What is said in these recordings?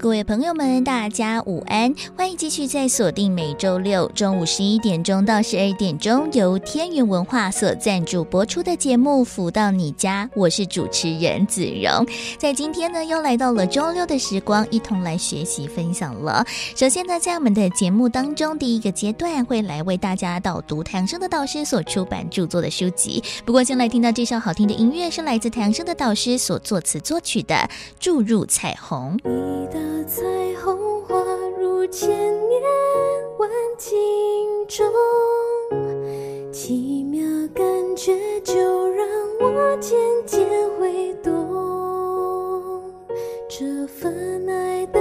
各位朋友们，大家午安！欢迎继续在锁定每周六中午十一点钟到十二点钟由天元文化所赞助播出的节目《福到你家》，我是主持人子荣。在今天呢，又来到了周六的时光，一同来学习分享了。首先呢，在我们的节目当中，第一个阶段会来为大家导读太阳盛德导师所出版著作的书籍。不过，先来听到这首好听的音乐，是来自太阳盛德导师所作词作曲的《注入彩虹》。彩虹划入千年万景中，奇妙感觉就让我渐渐会懂，这份爱的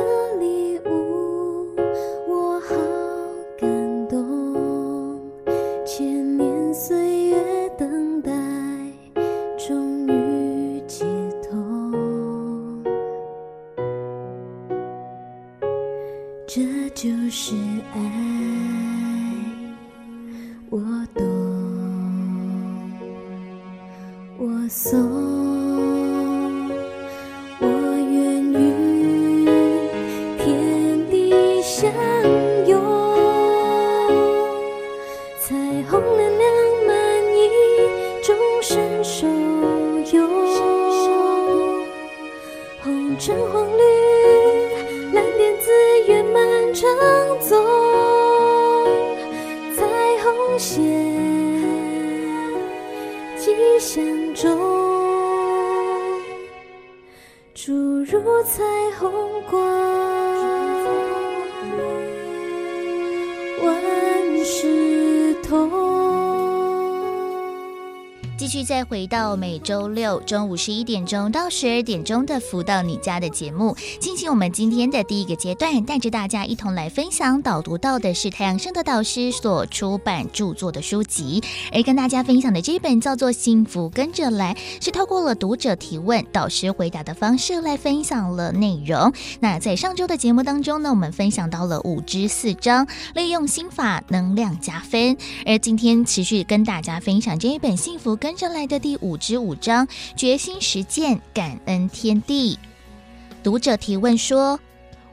就是爱，我懂，我送，我愿与天地相拥，彩虹亮亮满溢，众生受用，红橙黄绿，正宗彩虹线，吉祥中注入彩虹光，继续再回到每周六中午十一点钟到十二点钟的“福到你家”的节目，进行我们今天的第一个阶段，带着大家一同来分享导读到的是太阳盛德导师所出版著作的书籍，而跟大家分享的这本叫做《幸福跟着来》，是透过了读者提问、导师回答的方式来分享了内容。那在上周的节目当中呢，我们分享到了五支四章，利用心法能量加分，而今天持续跟大家分享这一本《幸福》跟着来的第五至五章，决心实践感恩天地。读者提问说：“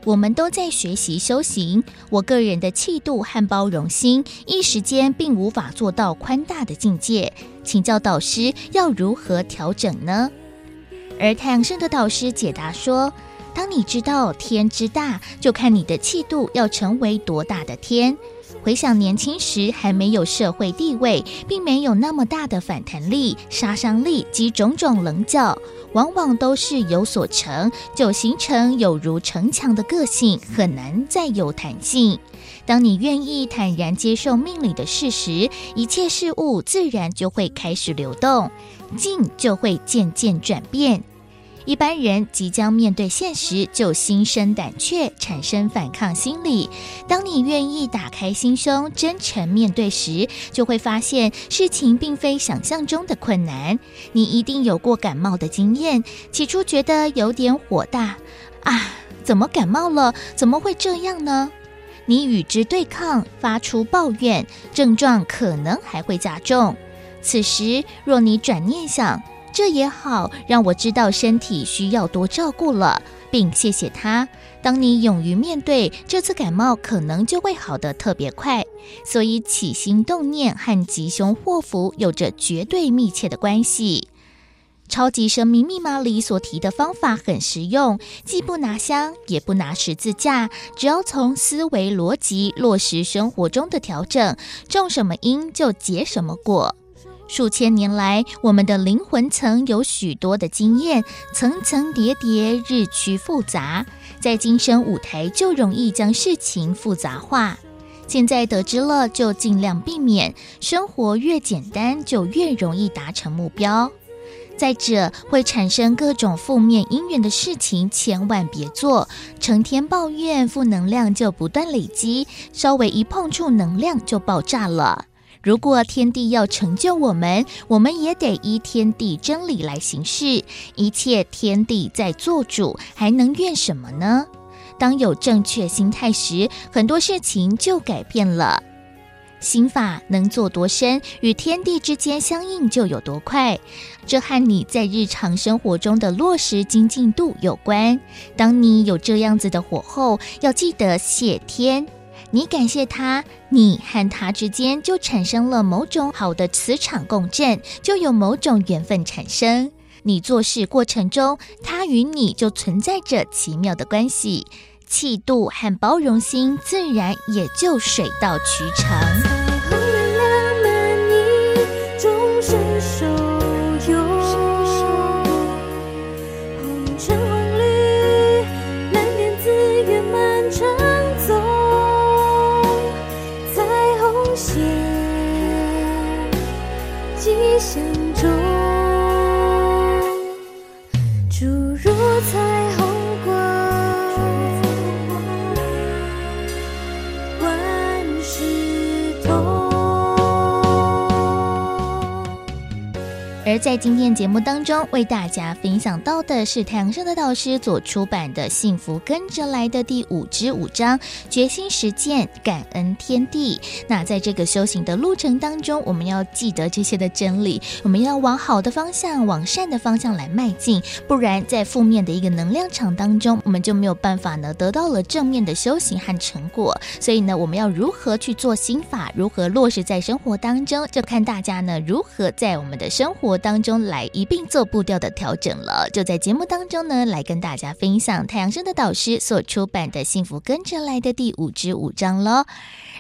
我们都在学习修行，我个人的气度和包容心，一时间并无法做到宽大的境界，请教导师要如何调整呢？”而太阳盛德导师解答说：“当你知道天之大，就看你的气度要成为多大的天。”回想年轻时还没有社会地位，并没有那么大的反弹力、杀伤力及种种棱角，往往都是有所成就形成有如城墙的个性，很难再有弹性。当你愿意坦然接受命里的事实，一切事物自然就会开始流动，静就会渐渐转变。一般人即将面对现实，就心生胆怯，产生反抗心理。当你愿意打开心胸，真诚面对时，就会发现事情并非想象中的困难。你一定有过感冒的经验，起初觉得有点火大，啊，怎么感冒了？怎么会这样呢？你与之对抗，发出抱怨，症状可能还会加重。此时，若你转念想，这也好，让我知道身体需要多照顾了，并谢谢他。当你勇于面对，这次感冒可能就会好得特别快。所以起心动念和吉凶祸福有着绝对密切的关系。超级生命密码里所提的方法很实用，既不拿香，也不拿十字架，只要从思维逻辑落实生活中的调整，种什么因就结什么果。数千年来，我们的灵魂层有许多的经验，层层叠叠，日趋复杂，在今生舞台就容易将事情复杂化。现在得知了，就尽量避免。生活越简单，就越容易达成目标。再者，会产生各种负面因缘的事情，千万别做。成天抱怨，负能量就不断累积，稍微一碰触，能量就爆炸了。如果天地要成就我们，我们也得依天地真理来行事。一切天地在做主，还能怨什么呢？当有正确心态时，很多事情就改变了。心法能做多深，与天地之间相应就有多快。这和你在日常生活中的落实精进度有关。当你有这样子的火候，要记得谢天。你感谢他，你和他之间就产生了某种好的磁场共振，就有某种缘分产生。你做事过程中，他与你就存在着奇妙的关系。气度和包容心，自然也就水到渠成。而在今天节目当中，为大家分享到的是太阳社的导师所出版的《幸福跟着来的》第五支五章：决心实践，感恩天地。那在这个修行的路程当中，我们要记得这些的真理，我们要往好的方向、往善的方向来迈进，不然在负面的一个能量场当中，我们就没有办法呢得到了正面的修行和成果。所以呢，我们要如何去做心法，如何落实在生活当中，就看大家呢如何在我们的生活当中来一并做步调的调整了，就在节目当中呢，来跟大家分享太阳升的导师所出版的《幸福跟着来的》第五至五章喽。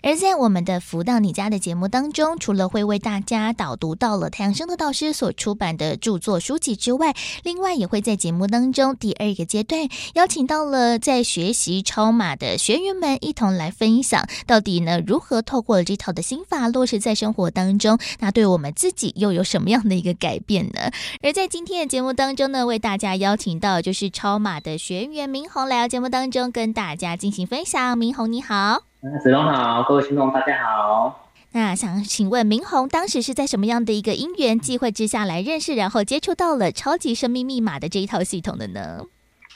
而在我们的福到你家的节目当中，除了会为大家导读到了太阳盛德导师所出版的著作书籍之外，另外也会在节目当中第二个阶段邀请到了在学习超马的学员们一同来分享，到底呢如何透过这套的心法落实在生活当中，那对我们自己又有什么样的一个改变呢？而在今天的节目当中呢，为大家邀请到就是超马的学员明宏来到节目当中跟大家进行分享。明宏你好。子龙好，各位听众大家好。那想请问明宏，当时是在什么样的一个因缘际会之下来认识，然后接触到了超级生命密码的这一套系统的呢？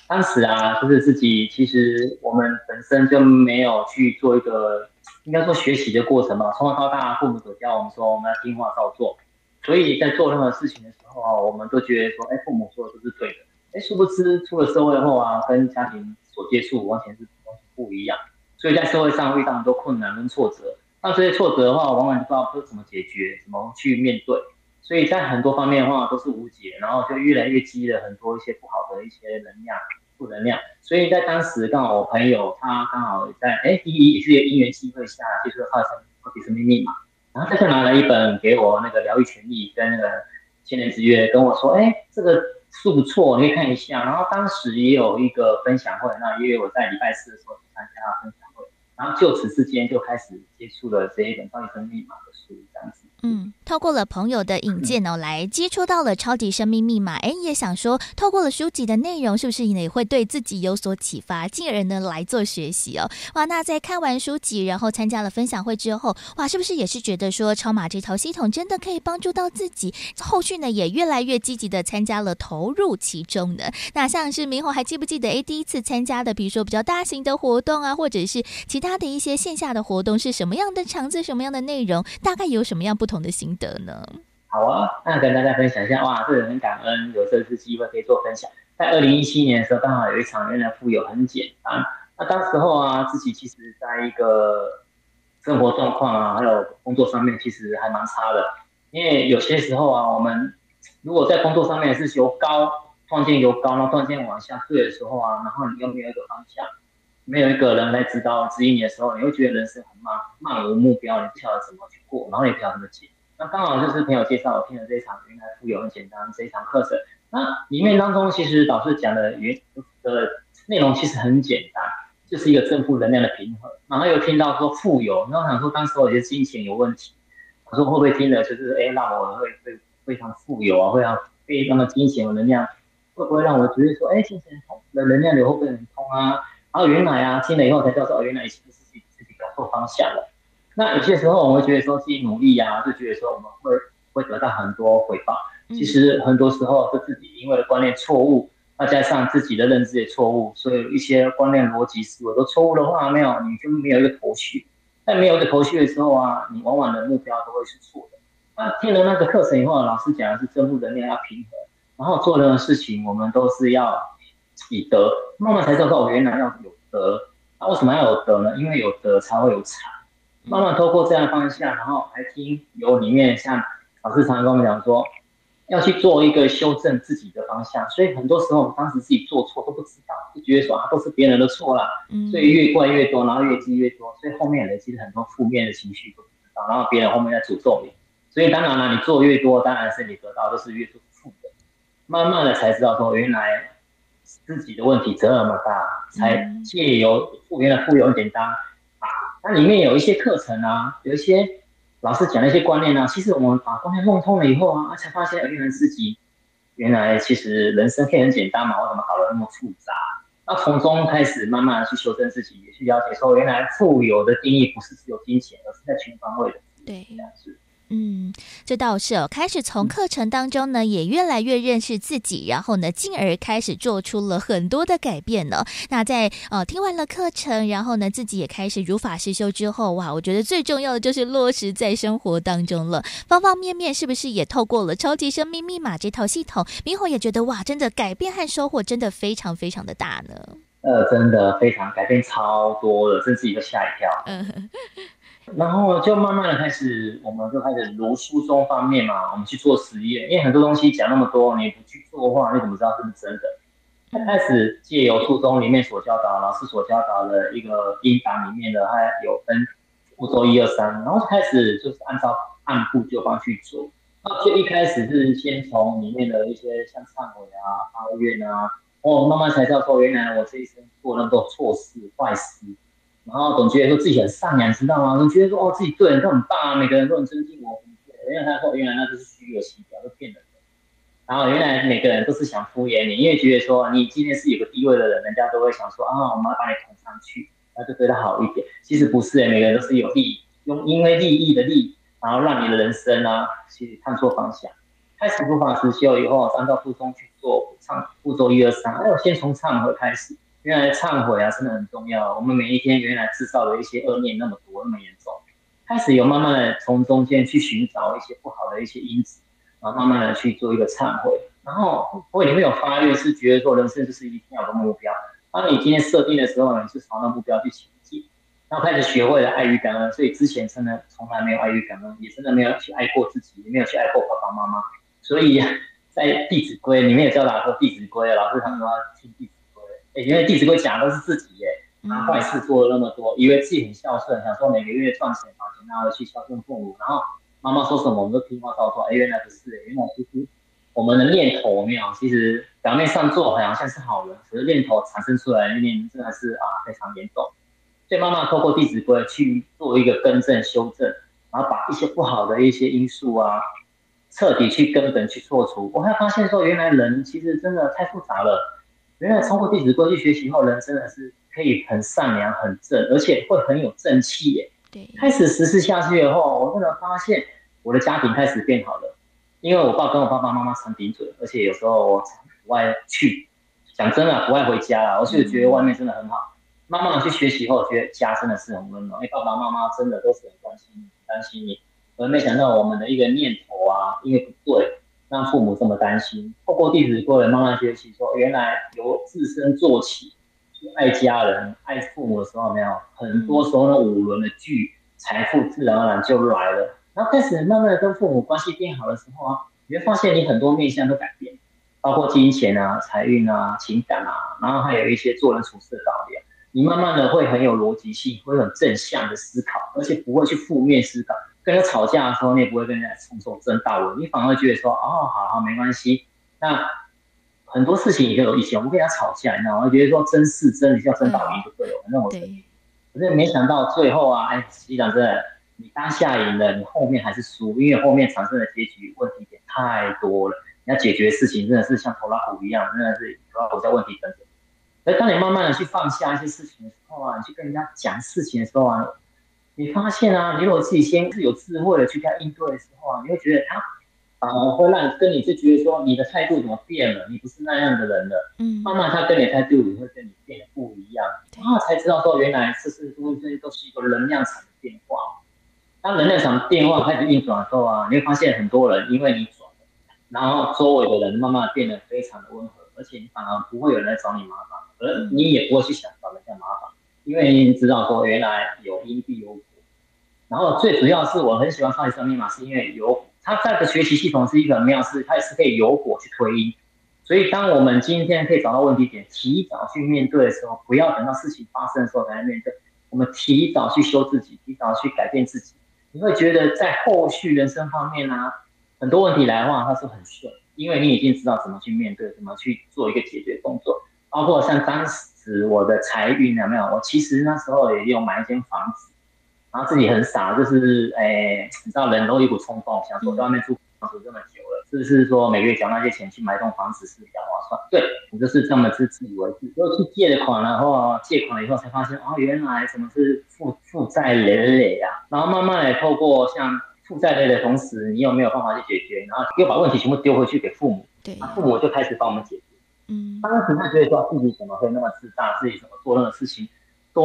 当时啊，就是自己其实我们本身就没有去做一个应该说学习的过程嘛，从小到大父母都教我们说我们要听话照做，所以在做任何事情的时候啊，我们都觉得说，哎，父母说的都是对的。哎，殊不知出了社会后啊，跟家庭所接触完全是不一样。所以在社会上遇到很多困难跟挫折，那这些挫折的话，往往不知道说怎么解决，怎么去面对，所以在很多方面的话都是无解，然后就越来越积了很多一些不好的一些能量、负能量。所以在当时刚好我朋友他刚好在哎，第一也是因缘机会下接触到超级生命密码，然后他就拿了一本给我那个疗愈权利跟那个千年之约，跟我说，哎，这个书不错，你可以看一下。然后当时也有一个分享会，那因为我在礼拜四的时候参加分享。然后就此之间就开始接触了这一本《超级生命密码》的书，这样子。嗯，透过了朋友的引荐哦，来接触到了《超级生命密码》。哎，也想说，透过了书籍的内容，是不是也会对自己有所启发，进而呢来做学习哦？哇，那在看完书籍，然后参加了分享会之后，哇，是不是也是觉得说超码这套系统真的可以帮助到自己？后续呢也越来越积极的参加了，投入其中的。那像是明宏还记不记得？哎，第一次参加的，比如说比较大型的活动啊，或者是其他。的一些线下的活动是什么样的场次，什么样的内容，大概有什么样不同的心得呢？好啊，那跟大家分享一下哇，这个很感恩有这次机会可以做分享。在二零一七年的时候，刚好有一场《原来富有很简单》，那当时候啊，自己其实在一个生活状况啊，还有工作上面，其实还蛮差的。因为有些时候啊，我们如果在工作上面是由高突然间由高，然后突然间往下坠的时候啊，然后你又没有一个方向。没有一个人来指导指引你的时候，你会觉得人生很漫漫无目标，你不晓得怎么去过，然后也不晓得怎么解。那刚好就是朋友介绍我听了这一场原来富有很简单这一场课程。那里面当中其实导师讲的原的内容其实很简单，就是一个正负能量的平衡。然后又听到说富有，然后想说当时我有些金钱有问题，我说会不会听的就是哎让我会会非常富有啊，会让非常的金钱有能量，会不会让我觉得说哎金钱通的能量流会不会很通啊？然后原来啊，听了以后才知道说，哦，原来以前的事情自己搞错方向了。那有些时候我们会觉得说自己努力啊，就觉得说我们会会得到很多回报。其实很多时候是自己因为的观念错误，再加上自己的认知也错误，所以一些观念逻辑思维都错误的话，没有你就没有一个头绪。在没有一个头绪的时候啊，你往往的目标都会是错的。那听了那个课程以后，老师讲的是正负能量要平衡，然后做任何事情我们都是要以德，慢慢才知道我原来要有德。那为什么要有德呢？因为有德才会有财。慢慢透过这样的方向，然后还听有里面像老师常常跟我们讲说。要去做一个修正自己的方向，所以很多时候我们当时自己做错都不知道，就觉得说啊都是别人的错啦，所以越怪越多，然后越积越多，所以后面累积了很多负面的情绪都不知道，然后别人后面在诅咒你，所以当然了，你做越多，当然是你得到都是越多负的，慢慢的才知道说原来自己的问题这么大，才借由复原的富有很简单啊，那里面有一些课程啊，有一些。老师讲的一些观念呢、啊，其实我们把观念弄通了以后啊，才发现原来自己原来其实人生可以很简单嘛，为什么搞得那么复杂？那从中开始慢慢的去修正自己，也去了解说，原来富有的定义不是只有金钱，而是在全方位的。对，这样子。嗯，这倒是哦。开始从课程当中呢，也越来越认识自己，然后呢，进而开始做出了很多的改变呢。那在呃听完了课程，然后呢，自己也开始如法实修之后，哇，我觉得最重要的就是落实在生活当中了。方方面面是不是也透过了超级生命密码这套系统？明火也觉得哇，真的改变和收获真的非常非常的大呢。呃，真的非常改变超多了，真自己都吓一跳。然后就慢慢的开始，我们就开始如书中方面嘛，我们去做实验。因为很多东西讲那么多，你不去做的话，你怎么知道是不是真的？他开始借由书中里面所教导，老师所教导的一个音档里面的，它有分步骤一二三，然后开始就是按照按部就班去做。那就一开始是先从里面的一些像忏悔啊、抱怨啊，哦，慢慢才知道说，原来我这一生做那么多错事、坏事。然后总觉得说自己很善良，知道吗？总觉得说哦，自己对人都很棒啊，每个人都很尊敬我。原来他说，原来那都是虚有其表，都骗人的。然后原来每个人都是想敷衍你，因为觉得说你今天是有个地位的人，人家都会想说啊，我们要把你捧上去，那就对他好一点。其实不是，每个人都是有利，用因为利益的利，然后让你的人生啊去探索方向。开始佛法实修以后，按照步骤去做，唱步骤一二三，哎，我先从忏悔开始。原来忏悔啊，真的很重要。我们每一天原来制造的一些恶念那么多，那么严重，开始有慢慢的从中间去寻找一些不好的一些因子，然后慢慢的去做一个忏悔。然后会里面有发愿，是觉得说人生就是一定要有个目标。当你今天设定的时候，你是朝那目标去前进。然后开始学会了爱与感恩，所以之前真的从来没有爱与感恩，也真的没有去爱过自己，也没有去爱过爸爸妈妈。所以在《弟子规》里面有教导说，《弟子规》老师他们说要听弟子。欸、因为《弟子规》讲的都是自己耶，拿坏事做了那么多，以为自己很孝顺，想说每个月赚钱把钱拿回去孝顺父母，然后妈妈说什么我们都听话照做。哎，原来不是，原来其实我们的念头没有，其实表面上做好像是好人，可是念头产生出来的念真的是啊非常严重。所以妈妈透过《弟子规》去做一个更正修正，然后把一些不好的一些因素啊，彻底去根本去错除。我还发现说，原来人其实真的太复杂了。原来通过《弟子规》去学习后，人真的是可以很善良、很正，而且会很有正气耶。对，开始实施下去以后，我真的发现我的家庭开始变好了。因为我爸跟我爸爸妈妈常顶嘴，而且有时候我不爱去，讲真的不爱回家了。我是觉得外面真的很好。慢慢的去学习后，觉得家真的是很温暖，因为爸爸妈妈真的都是很关心你、担心你。而没想到我们的一个念头啊，因为不对。让父母这么担心，透过弟子规慢慢学习，说原来由自身做起，爱家人、爱父母的时候，没有很多时候那五轮的聚，财富自然而然就来了。然后开始慢慢的跟父母关系变好的时候啊，你会发现你很多面向都改变，包括金钱啊、财运啊、情感啊，然后还有一些做人处事的道理，你慢慢的会很有逻辑性，会很正向的思考，而且不会去负面思考。跟人吵架的时候，你也不会跟人家冲冲争道理，你反而觉得说，哦，好好，没关系。那很多事情也就有以前我们跟人家吵架，你知道吗？我觉得说争是争，你就要争道理就对了。反正我，可是没想到最后啊，哎，实际上真的，你当下赢了，你后面还是输，因为后面产生的结局问题点太多了。你要解决的事情真的是像头拉库一样，真的是拖拉库在问题等等。所以当你慢慢的去放下一些事情的时候啊，你去跟人家讲事情的时候啊。你发现啊，你如果自己先是有智慧的去跟他应对的时候啊，你会觉得他反而会让跟你就觉得说你的态度怎么变了，你不是那样的人了。嗯，慢慢他跟你态度也会跟你变得不一样，然后才知道说原来这是这些都是一个能量场的变化。当能量场变化开始运转的时候啊，你会发现很多人因为你转了，然后周围的人慢慢变得非常的温和，而且你反而不会有人来找你麻烦，而你也不会去想找人家麻烦，因为你已经知道说原来有因必有果。然后最主要是我很喜欢超级生密码，是因为有它在的学习系统是一个很妙，是它也是可以由果去推因。所以当我们今天可以找到问题点，提早去面对的时候，不要等到事情发生的时候才来面对，我们提早去修自己，提早去改变自己。你会觉得在后续人生方面呢、啊，很多问题来的话，它是很顺，因为你已经知道怎么去面对，怎么去做一个解决动作。包括像当时我的财运有没有？我其实那时候也有买一间房子，然后自己很傻，就是诶、欸，你知道人都一股冲动，想说在外面住房子这么久了，是不是说每个月缴那些钱去买栋房子是比较划算？对，我就是这么自自以为是，就去借了款，然后借款了以后才发现，哦，原来什么是负负债累累啊！然后慢慢的透过像负债累的同时，你有没有办法去解决？然后又把问题全部丢回去给父母，对，父母就开始帮我们解决。嗯，当时他觉得说自己怎么会那么自大，自己怎么做任何事情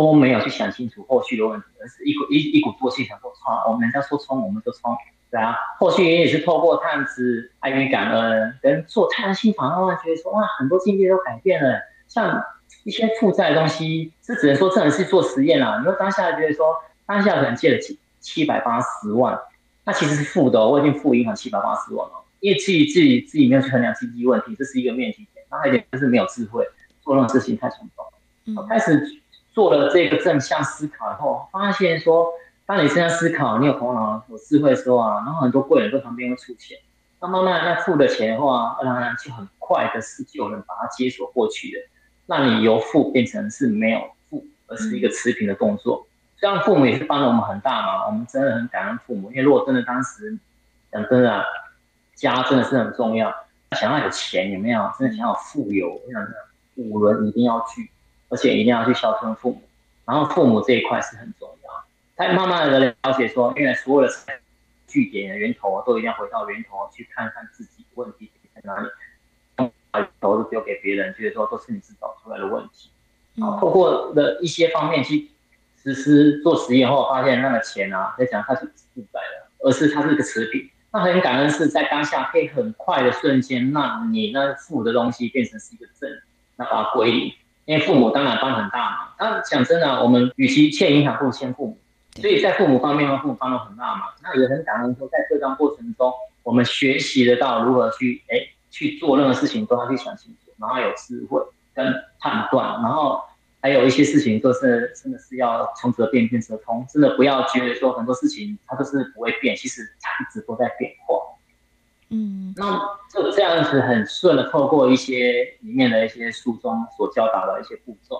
都没有去想清楚后续的问题，而是一股一一股作气想说冲，我们人家说冲我们就冲。对啊，后续也是透过探子爱与感恩，跟做太阳心房，慢慢觉得说哇，很多境界都改变了。像一些负债的东西，是只能说这人是做实验啦。你说当下觉得说，当下可能借了七七百八十万，那其实是负的哦，我已经负银行七百八十万了，因为自己自己自己没有去衡量经济问题，这是一个面积点。那还有一点就是没有智慧，做任何事情太冲动。我开始做了这个正向思考以后，发现说。当你这样思考，你有头脑、有智慧的时候啊，然后很多贵人在旁边会出钱，那慢慢那付的钱的话，当然就很快的是就有人把它接手过去的，让你由负变成是没有负，而是一个持平的动作。这样父母也是帮了我们很大忙，我们真的很感恩父母，因为如果真的当时讲真的，家真的是很重要，想要有钱有没有？真的想要富有，我想五轮一定要去，而且一定要去孝顺父母，然后父母这一块是很重要。他慢慢的了解说，因为所有的据点的源头都一定要回到源头去看看自己问题在哪里，把头都丢给别人，觉得说都是你自找出来的问题。然后透过的一些方面去实施做实验后，发现那个钱啊，在讲它是不是负债的，而是它是一个持平。那很感恩是在当下可以很快的瞬间，让你那负的东西变成是一个正，那把它归零。因为父母当然帮很大忙。那讲真的，我们与其欠银行，不如欠父母。所以在父母方面的话，父母帮了很大忙。那也很感恩说，在这段过程中，我们学习得到如何去哎去做任何事情都要去想清楚，然后有智慧跟判断，然后还有一些事情都是真的是要从则变变则通，真的不要觉得说很多事情它都是不会变，其实它一直都在变化。嗯，那就这样子很顺的透过一些里面的一些书中所教导的一些步骤。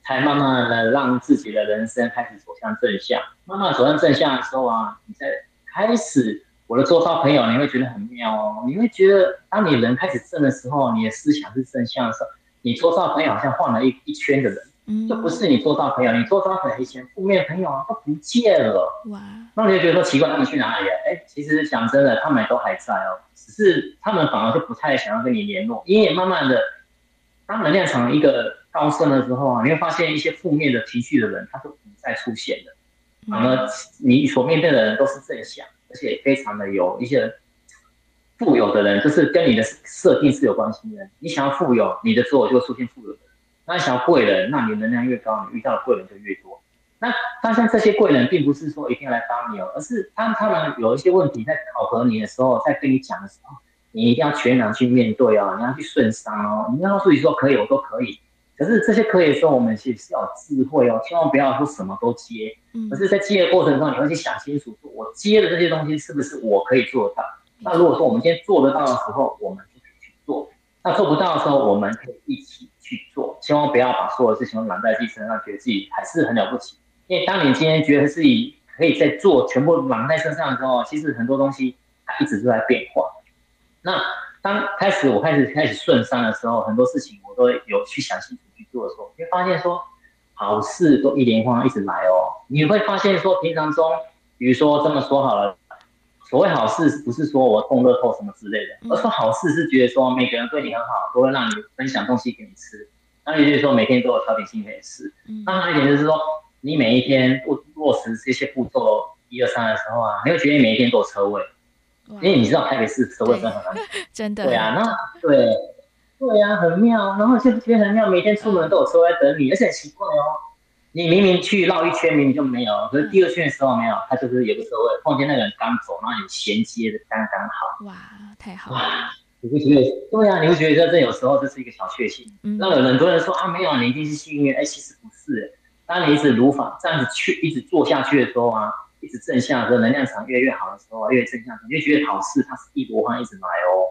才慢慢的让自己的人生开始走向正向，慢慢走向正向的时候啊，你在开始我的周遭朋友，你会觉得很妙哦。你会觉得，当你人开始正的时候，你的思想是正向的时候，你周遭朋友好像换了一一圈的人，就不是你做到朋友，你做到可能以前负面朋友啊都不见了。哇，那你就觉得说奇怪，他们去哪里了？哎，其实讲真的，他们都还在哦，只是他们反而就不太想要跟你联络，因为慢慢的，当能量场一个。高升的时候啊，你会发现一些负面的情绪的人，他都不再出现了。反而你所面对的人都是正向，而且非常的有一些富有的人，就是跟你的设定是有关系的。你想要富有，你的周围就会出现富有的人。那你想要贵人，那你能量越高，你遇到的贵人就越多。那发现这些贵人并不是说一定要来帮你哦，而是当他们有一些问题在考核你的时候，在跟你讲的时候，你一定要全然去面对哦，你要去顺商哦，你要告诉你说可以，我都可以。可是这些可以说，我们其实是要有智慧哦，千万不要说什么都接。嗯，可是，在接的过程中，你会去想清楚，说我接的这些东西是不是我可以做得到？那如果说我们今天做得到的时候，我们就可以去做；那做不到的时候，我们可以一起去做。千万不要把所有事情都揽在自己身上，觉得自己还是很了不起。因为当你今天觉得自己可以在做，全部揽在身上的时候，其实很多东西它一直都在变化。那当开始我开始开始顺商的时候，很多事情我都有去想清楚。去做的时候，你会发现说，好事都一连环一直来哦。你会发现说，平常中，比如说这么说好了，所谓好事不是说我中乐透什么之类的，而说好事是觉得说每个人对你很好，都会让你分享东西给你吃。那也就是说，每天都有小点心可以吃。那还有一点就是说，你每一天落落实这些步骤一二三的时候啊，你会觉得你每一天都有车位，因为你知道台北市车位真的很难 真的。对啊，那对对啊，很妙。然后就觉得很妙，每天出门都有车位在等你，而且很奇怪哦，你明明去绕一圈，明明就没有，可是第二圈的时候没有，它就是有个车位，碰见那个人刚走，然后你衔接的刚刚好。哇，太好了。你会觉得对啊，你会觉得这有时候这是一个小确幸。那有很多人说啊，没有，你一定是幸运。哎，其实不是。当你一直如法这样子去，一直做下去的时候啊，一直正向的时候，能量场越来越好的时候啊，越正向，你就觉得好事它是一箩筐一直来哦。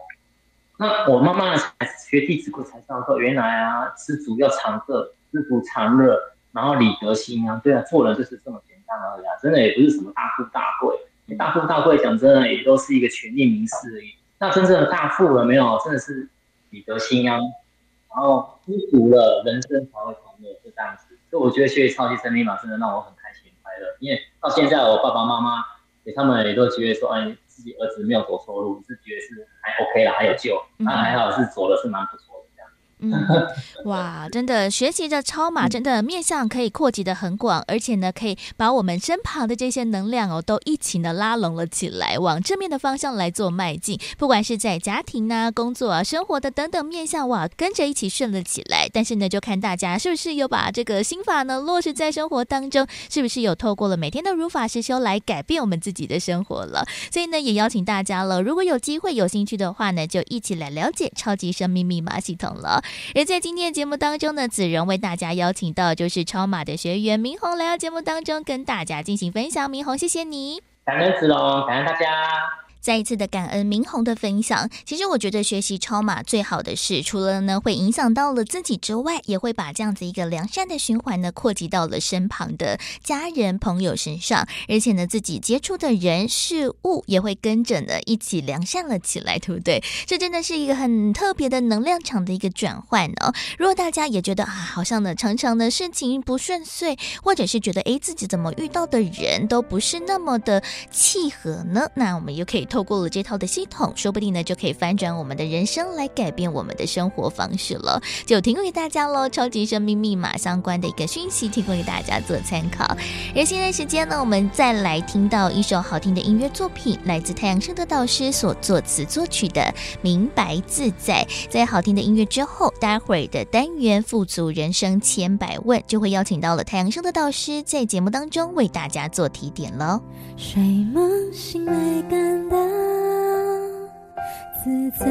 那我慢慢的学《弟子规》才知道说，原来啊，知足要常乐，知足常乐，然后理得心啊，对啊，做人就是这么简单而已啊，真的也不是什么大富大贵，大富大贵讲真的也都是一个权力名士而已。那真正的大富了没有？真的是理得心啊，然后知足了，人生才会快乐，就这样子。所以我觉得学习超级生命密码真的让我很开心快乐，因为到现在我爸爸妈妈给他们也都觉得说，哎，自己儿子没有走错路，是觉得是还 OK 啦，还有救，那还好是走的是蛮不错。嗯，哇，真的学习着超马，真的面向可以扩及的很广，而且呢，可以把我们身旁的这些能量哦，都一起呢拉拢了起来，往正面的方向来做迈进。不管是在家庭啊、工作啊、生活的等等面向，哇，跟着一起顺了起来。但是呢，就看大家是不是有把这个心法呢落实在生活当中，是不是有透过了每天的如法实修来改变我们自己的生活了。所以呢，也邀请大家了，如果有机会、有兴趣的话呢，就一起来了解超级生命密码系统了。而在今天的节目当中呢，子荣为大家邀请到就是超马的学员明宏来到节目当中跟大家进行分享。明宏，谢谢你，感恩子荣，感恩大家。再一次的感恩明宏的分享。其实我觉得学习超码最好的是，除了呢会影响到了自己之外，也会把这样子一个良善的循环呢扩及到了身旁的家人朋友身上，而且呢自己接触的人事物也会跟着呢一起良善了起来，对不对？这真的是一个很特别的能量场的一个转换哦。如果大家也觉得啊，好像呢常常的事情不顺遂，或者是觉得诶自己怎么遇到的人都不是那么的契合呢？那我们又可以。透过了这套的系统，说不定呢就可以翻转我们的人生，来改变我们的生活方式了。就提供给大家喽，超级生命密码相关的一个讯息，提供给大家做参考。而现在时间呢，我们再来听到一首好听的音乐作品，来自太阳升的导师所作词作曲的《明白自在》。在好听的音乐之后，待会儿的单元富足人生千百问就会邀请到了太阳升的导师在节目当中为大家做提点喽。睡梦醒来感到自在，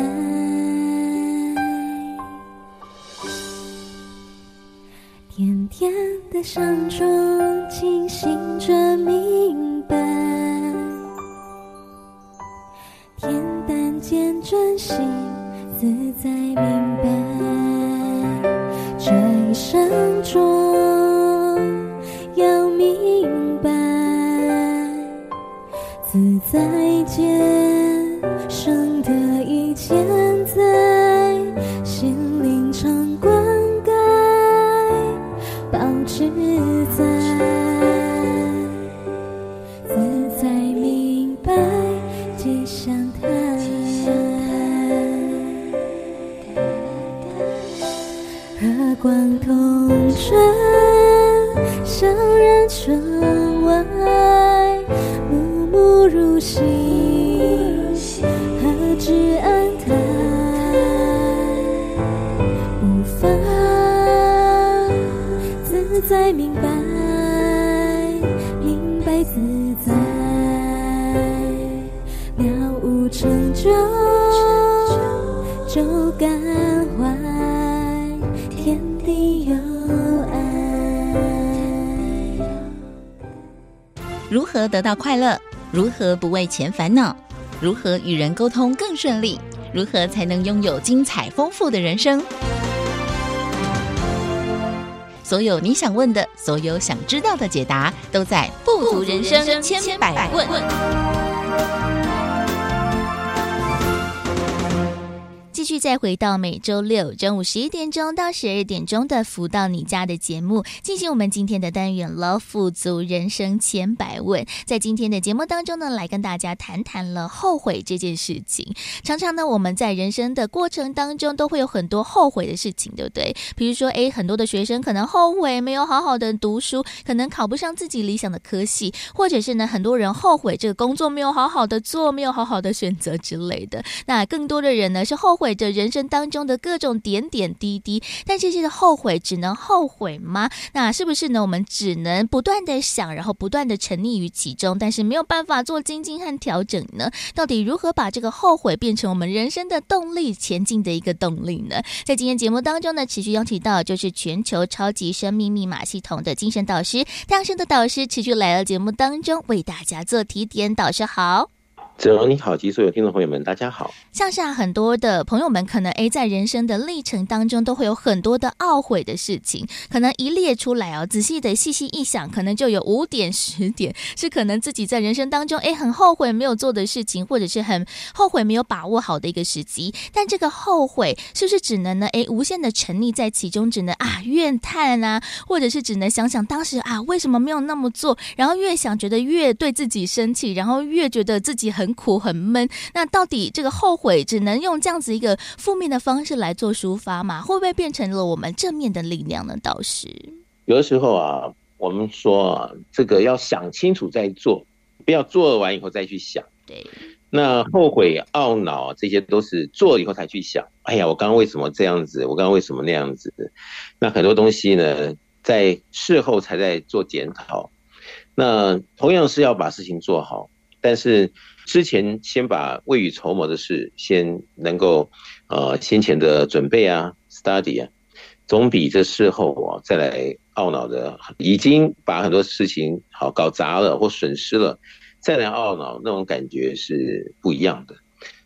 甜甜的香中清醒着明白，恬淡间真心自在明白，这一生中自在间生得一千在，心灵常灌溉，保持在，自在明白吉祥台，和光同尘，自在明白，明白自在，了悟成就，就感怀，天地有爱。如何得到快乐？如何不为钱烦恼？如何与人沟通更顺利？如何才能拥有精彩丰富的人生？所有你想问的，所有想知道的解答，都在《富足人生千百问》。继续再回到每周六中午十一点钟到十二点钟的《福到你家》的节目，进行我们今天的单元了。富足人生千百问，在今天的节目当中呢，来跟大家谈谈了后悔这件事情。常常呢，我们在人生的过程当中都会有很多后悔的事情，对不对？比如说，诶，很多的学生可能后悔没有好好的读书，可能考不上自己理想的科系，或者是呢，很多人后悔这个工作没有好好的做，没有好好的选择之类的。那更多的人呢，是后悔着人生当中的各种点点滴滴。但这些的后悔，只能后悔吗？那是不是呢？我们只能不断的想，然后不断的沉溺于其中，但是没有办法做精进和调整呢？到底如何把这个后悔变成我们人生的动力，前进的一个动力呢？在今天节目当中呢，持续邀请到就是全球超级生命密码系统的精神导师，太阳盛德导师，持续来到节目当中为大家做提点。导师好。子荣你好，及所有听众朋友们，大家好。像是啊，很多的朋友们可能诶，在人生的历程当中，都会有很多的懊悔的事情，可能一列出来哦，仔细的细细一想，可能就有五点十点，是可能自己在人生当中诶，很后悔没有做的事情，或者是很后悔没有把握好的一个时机。但这个后悔是不是只能呢？诶，无限的沉溺在其中，只能啊怨叹啊，或者是只能想想当时啊为什么没有那么做，然后越想觉得越对自己生气，然后越觉得自己很。很苦很闷，那到底这个后悔只能用这样子一个负面的方式来做抒发吗？会不会变成了我们正面的力量呢？导师，有的时候啊，我们说啊，这个要想清楚再做，不要做完以后再去想。对，那后悔、懊恼这些都是做了以后才去想。哎呀，我刚刚为什么这样子？我刚刚为什么那样子？那很多东西呢，在事后才在做检讨。那同样是要把事情做好，但是。之前先把未雨绸缪的事先能够，呃，先前的准备啊，study 啊，总比这事后啊再来懊恼的，已经把很多事情好搞砸了或损失了，再来懊恼那种感觉是不一样的。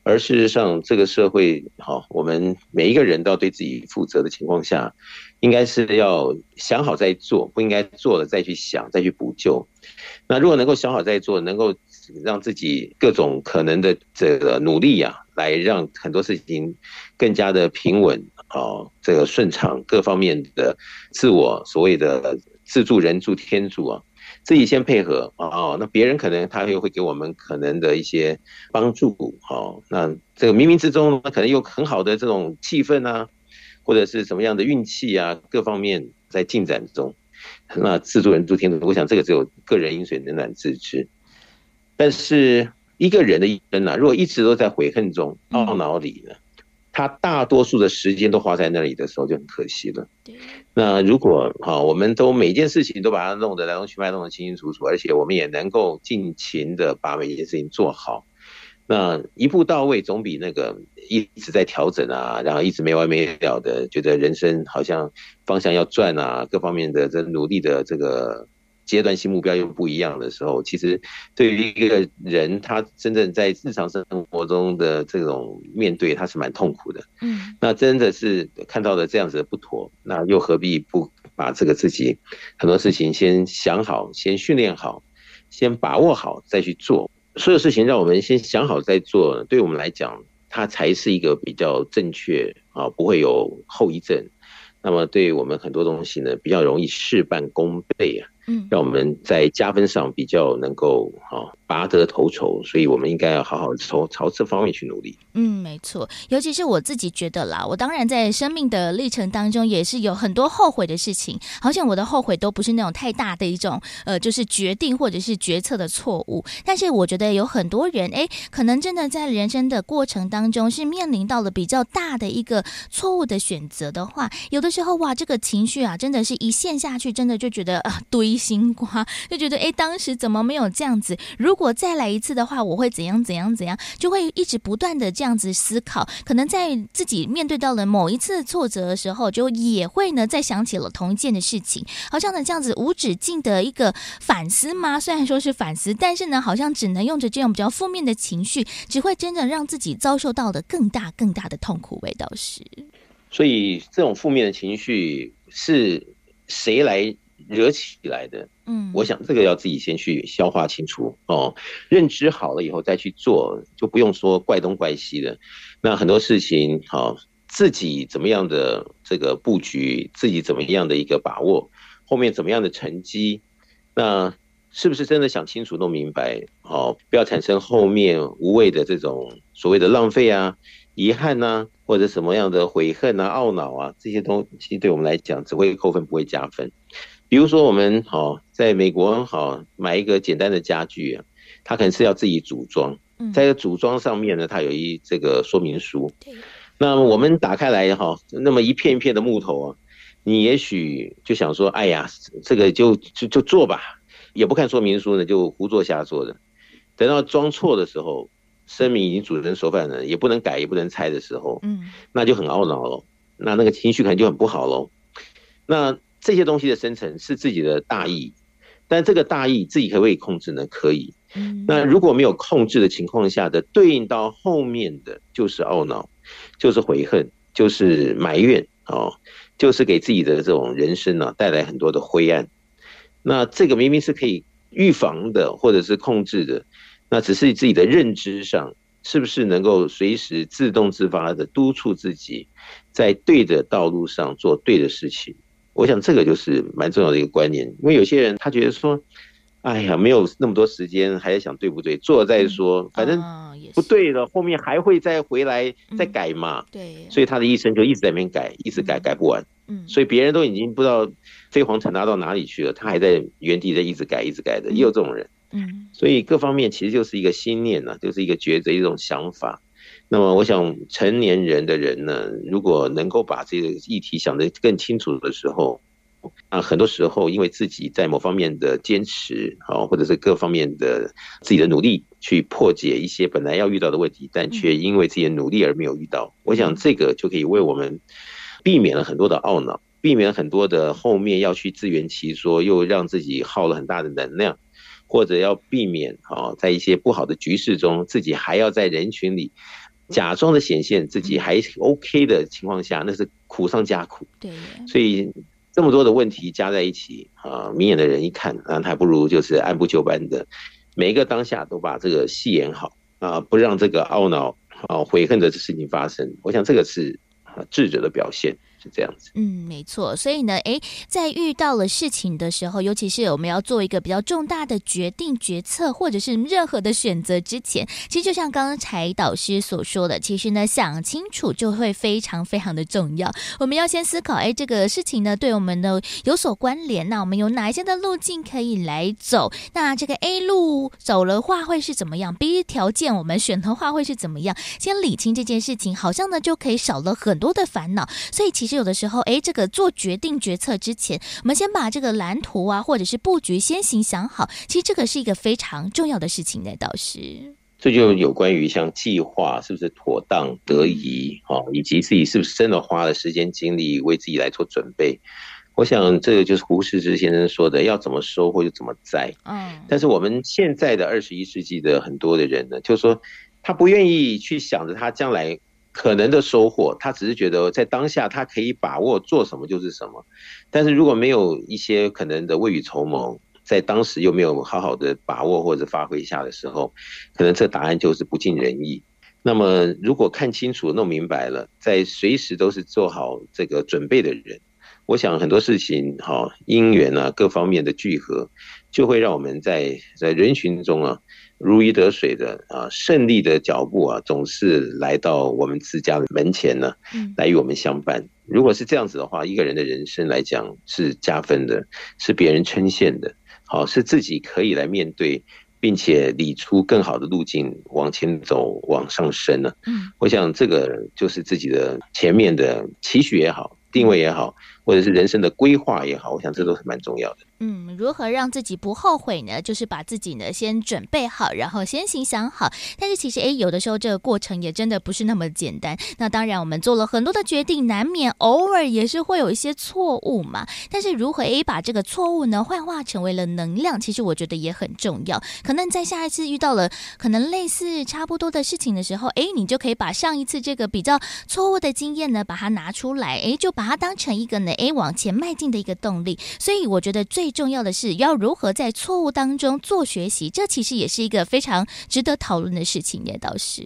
而事实上，这个社会好，我们每一个人都要对自己负责的情况下，应该是要想好再做，不应该做了再去想，再去补救。那如果能够想好再做，能够。让自己各种可能的这个努力啊，来让很多事情更加的平稳啊，这个顺畅，各方面的自我所谓的自助、人助、天助啊，自己先配合啊，那别人可能他又会给我们可能的一些帮助啊，那这个冥冥之中，那可能有很好的这种气氛啊，或者是什么样的运气啊，各方面在进展中，那自助、人助、天助，我想这个只有个人饮水，冷暖自知。但是一个人的一生呢，如果一直都在悔恨中、懊恼里呢，他大多数的时间都花在那里的时候就很可惜了。那如果啊，我们都每一件事情都把它弄得来龙去脉弄得清清楚楚，而且我们也能够尽情的把每一件事情做好，那一步到位总比那个一直在调整啊，然后一直没完没了的觉得人生好像方向要转啊，各方面的这努力的这个。阶段性目标又不一样的时候，其实对于一个人，他真正在日常生活中的这种面对，他是蛮痛苦的。嗯，那真的是看到了这样子的不妥，那又何必不把这个自己很多事情先想好，先训练好，先把握好，再去做。所有事情让我们先想好再做，对我们来讲，它才是一个比较正确啊，不会有后遗症。那么对于我们很多东西呢，比较容易事半功倍啊。嗯，让我们在加分上比较能够啊拔得头筹，所以我们应该要好好朝朝这方面去努力。嗯，没错，尤其是我自己觉得啦，我当然在生命的历程当中也是有很多后悔的事情，好像我的后悔都不是那种太大的一种呃，就是决定或者是决策的错误。但是我觉得有很多人哎，可能真的在人生的过程当中是面临到了比较大的一个错误的选择的话，有的时候哇，这个情绪啊，真的是一陷下去，真的就觉得啊，堆。心瓜就觉得哎，当时怎么没有这样子？如果果再来一次的话，我会怎样怎样怎样？就会一直不断的这样子思考。可能在自己面对到了某一次挫折的时候，就也会呢再想起了同一件的事情，好像呢这样子无止境的一个反思吗？虽然说是反思，但是呢好像只能用着这种比较负面的情绪，只会真的让自己遭受到的更大更大的痛苦。味道是，所以这种负面的情绪是谁来？惹起来的。嗯，我想这个要自己先去消化清楚哦，认知好了以后再去做，就不用说怪东怪西的。那很多事情，好、哦，自己怎么样的这个布局，自己怎么样的一个把握，后面怎么样的成绩，那是不是真的想清楚、弄明白？哦，不要产生后面无谓的这种所谓的浪费啊、遗憾呐、啊，或者什么样的悔恨啊、懊恼啊，这些东西对我们来讲只会扣分，不会加分。比如说，我们好在美国好买一个简单的家具啊，它可能是要自己组装，在组装上面呢，它有一这个说明书。那我们打开来哈，那么一片一片的木头啊，你也许就想说，哎呀，这个就就就做吧，也不看说明书呢，就胡做瞎做的。等到装错的时候，声明已经煮成熟饭了，也不能改，也不能拆的时候，嗯，那就很懊恼了，那那个情绪可能就很不好喽。那。这些东西的生成是自己的大意，但这个大意自己可不可以控制呢？可以。那如果没有控制的情况下的对应到后面的就是懊恼，就是悔恨，就是埋怨哦，就是给自己的这种人生呢带来很多的灰暗。那这个明明是可以预防的，或者是控制的，那只是自己的认知上是不是能够随时自动自发的督促自己在对的道路上做对的事情？我想这个就是蛮重要的一个观念，因为有些人他觉得说，哎呀，没有那么多时间，还在想对不对，做了再说，反正不对了，后面还会再回来再改嘛。对，所以他的一生就一直在那边改，一直改，改不完。嗯，所以别人都已经不知道飞黄腾达到哪里去了，他还在原地在一直改，一直改的，也有这种人。嗯，所以各方面其实就是一个心念呢，就是一个抉择，一种想法。那么，我想成年人的人呢，如果能够把这个议题想得更清楚的时候，啊，很多时候因为自己在某方面的坚持，啊，或者是各方面的自己的努力，去破解一些本来要遇到的问题，但却因为自己的努力而没有遇到。我想这个就可以为我们避免了很多的懊恼，避免了很多的后面要去自圆其说，又让自己耗了很大的能量，或者要避免啊，在一些不好的局势中，自己还要在人群里。假装的显现自己还 OK 的情况下，那是苦上加苦。对，所以这么多的问题加在一起啊，明眼的人一看，那还不如就是按部就班的，每一个当下都把这个戏演好啊，不让这个懊恼啊、悔恨的事情发生。我想这个是智者的表现。是这样子，嗯，没错。所以呢，诶，在遇到了事情的时候，尤其是我们要做一个比较重大的决定、决策，或者是任何的选择之前，其实就像刚刚才导师所说的，其实呢，想清楚就会非常非常的重要。我们要先思考，诶，这个事情呢，对我们的有所关联，那我们有哪一些的路径可以来走？那这个 A 路走了话会是怎么样？B 条件我们选的话会是怎么样？先理清这件事情，好像呢就可以少了很多的烦恼。所以其实。有的时候，哎，这个做决定决策之前，我们先把这个蓝图啊，或者是布局先行想好。其实这个是一个非常重要的事情呢，导师。这就有关于像计划是不是妥当得宜，哈，以及自己是不是真的花了时间精力为自己来做准备。我想这个就是胡适之先生说的，要怎么收获就怎么栽。嗯。但是我们现在的二十一世纪的很多的人呢，就是说他不愿意去想着他将来。可能的收获，他只是觉得在当下他可以把握做什么就是什么，但是如果没有一些可能的未雨绸缪，在当时又没有好好的把握或者发挥一下的时候，可能这答案就是不尽人意。那么如果看清楚、弄明白了，在随时都是做好这个准备的人，我想很多事情哈，因缘啊各方面的聚合，就会让我们在在人群中啊。如鱼得水的啊，胜利的脚步啊，总是来到我们自家的门前呢，来与我们相伴。如果是这样子的话，一个人的人生来讲是加分的，是别人称羡的，好，是自己可以来面对，并且理出更好的路径往前走，往上升呢。嗯，我想这个就是自己的前面的期许也好，定位也好，或者是人生的规划也好，我想这都是蛮重要的。嗯，如何让自己不后悔呢？就是把自己呢先准备好，然后先行想好。但是其实，诶，有的时候这个过程也真的不是那么简单。那当然，我们做了很多的决定，难免偶尔也是会有一些错误嘛。但是如何诶把这个错误呢幻化成为了能量，其实我觉得也很重要。可能在下一次遇到了可能类似差不多的事情的时候，诶，你就可以把上一次这个比较错误的经验呢，把它拿出来，诶，就把它当成一个呢呢，诶，往前迈进的一个动力。所以我觉得最重要的是要如何在错误当中做学习，这其实也是一个非常值得讨论的事情也，倒是。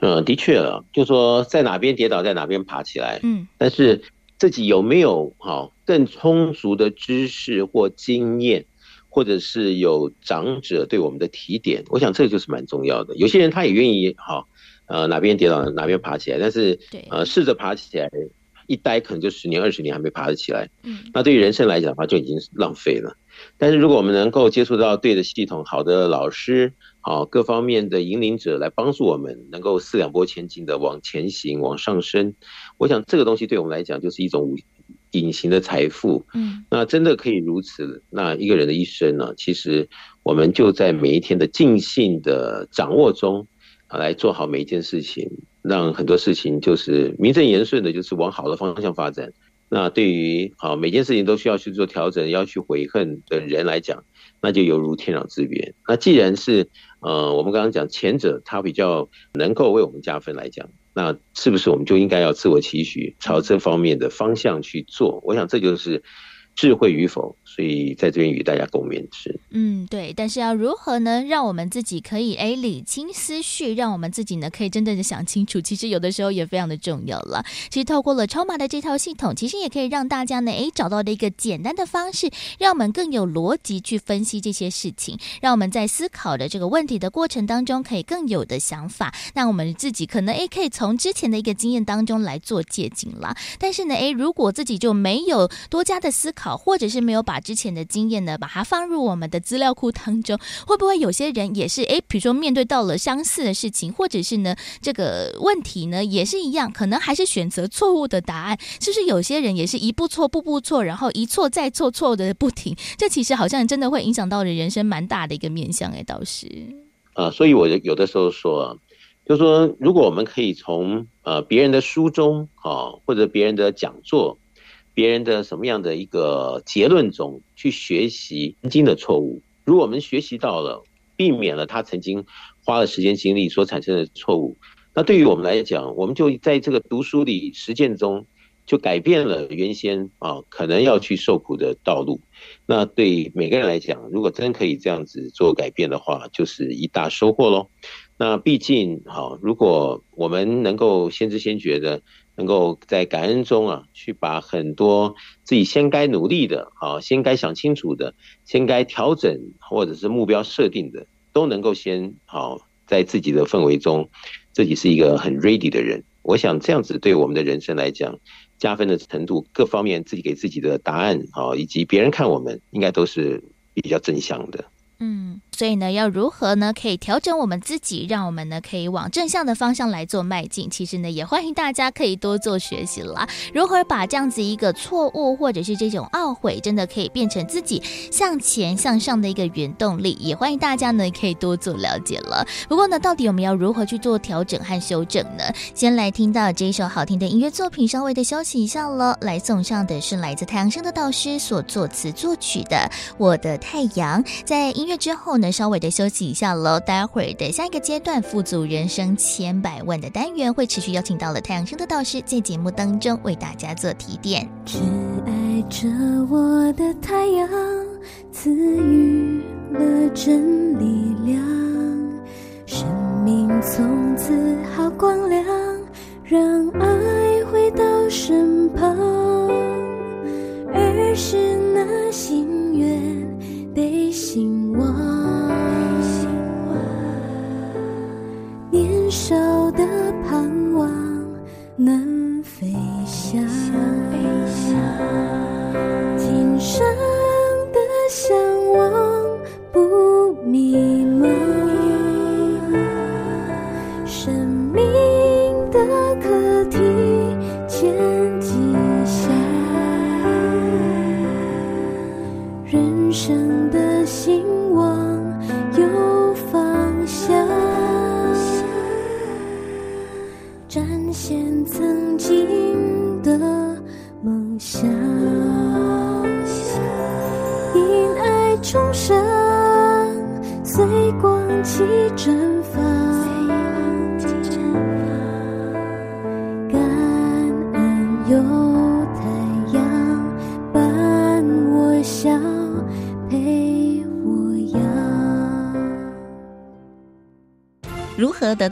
嗯，的确了，就说在哪边跌倒，在哪边爬起来。嗯，但是自己有没有好更充足的知识或经验，或者是有长者对我们的提点，我想这就是蛮重要的。有些人他也愿意好，呃，哪边跌倒哪边爬起来，但是呃，试着爬起来，一待可能就十年二十年还没爬得起来。嗯，那对于人生来讲的话，就已经浪费了。但是如果我们能够接触到对的系统、好的老师、好各方面的引领者来帮助我们，能够四两拨千斤的往前行、往上升，我想这个东西对我们来讲就是一种隐形的财富。嗯，那真的可以如此，那一个人的一生呢，其实我们就在每一天的尽兴的掌握中啊，来做好每一件事情，让很多事情就是名正言顺的，就是往好的方向发展。那对于啊每件事情都需要去做调整，要去悔恨的人来讲，那就犹如天壤之别。那既然是呃我们刚刚讲前者，他比较能够为我们加分来讲，那是不是我们就应该要自我期许，朝这方面的方向去做？我想这就是智慧与否。所以在这边与大家共勉之。嗯，对，但是要如何呢？让我们自己可以哎理清思绪，让我们自己呢可以真正的想清楚。其实有的时候也非常的重要了。其实透过了超码的这套系统，其实也可以让大家呢哎找到的一个简单的方式，让我们更有逻辑去分析这些事情，让我们在思考的这个问题的过程当中，可以更有的想法。那我们自己可能诶可以从之前的一个经验当中来做借鉴了。但是呢哎，如果自己就没有多加的思考，或者是没有把之前的经验呢，把它放入我们的资料库当中，会不会有些人也是诶，比如说面对到了相似的事情，或者是呢这个问题呢也是一样，可能还是选择错误的答案，是不是有些人也是一步错步步错，然后一错再错，错的不停？这其实好像真的会影响到了人生蛮大的一个面向诶，倒是啊，所以我有的时候说，就说如果我们可以从呃别人的书中啊，或者别人的讲座。别人的什么样的一个结论中去学习曾经的错误，如果我们学习到了，避免了他曾经花了时间精力所产生的错误，那对于我们来讲，我们就在这个读书里实践中就改变了原先啊可能要去受苦的道路。那对每个人来讲，如果真可以这样子做改变的话，就是一大收获喽。那毕竟好，如果我们能够先知先觉的。能够在感恩中啊，去把很多自己先该努力的啊，先该想清楚的，先该调整或者是目标设定的，都能够先好在自己的氛围中，自己是一个很 ready 的人。我想这样子对我们的人生来讲，加分的程度各方面，自己给自己的答案啊，以及别人看我们，应该都是比较正向的。嗯。所以呢，要如何呢？可以调整我们自己，让我们呢可以往正向的方向来做迈进。其实呢，也欢迎大家可以多做学习啦。如何把这样子一个错误或者是这种懊悔，真的可以变成自己向前向上的一个原动力？也欢迎大家呢可以多做了解了。不过呢，到底我们要如何去做调整和修正呢？先来听到这一首好听的音乐作品，稍微的休息一下了。来送上的是来自太阳盛德导师所作词作曲的《我的太阳》。在音乐之后呢，稍微的休息一下喽，待会儿的下一个阶段，富足人生千百万的单元会持续邀请到了太阳升的导师在节目当中为大家做提点。只爱着我的太阳，赐予了真力量，生命从此好光亮，让爱回到身旁，儿时那心愿被心忘。